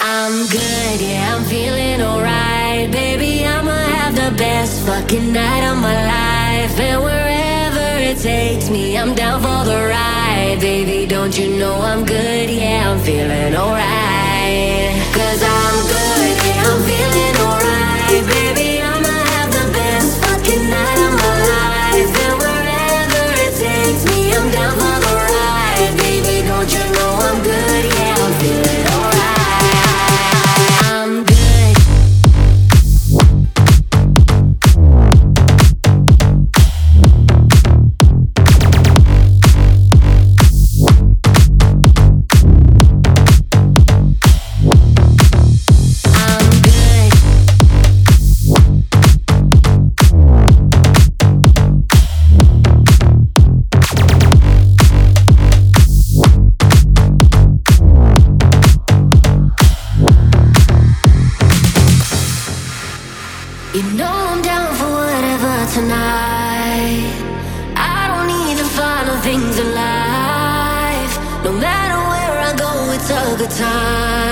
I'm good, yeah, I'm feeling alright. Baby, I'ma have the best fucking night of my life. And wherever it takes me, I'm down for the ride. Baby, don't you know I'm good, yeah, I'm feeling alright. You know I'm down for whatever tonight. I don't things in life. No matter where I go, it's a good time.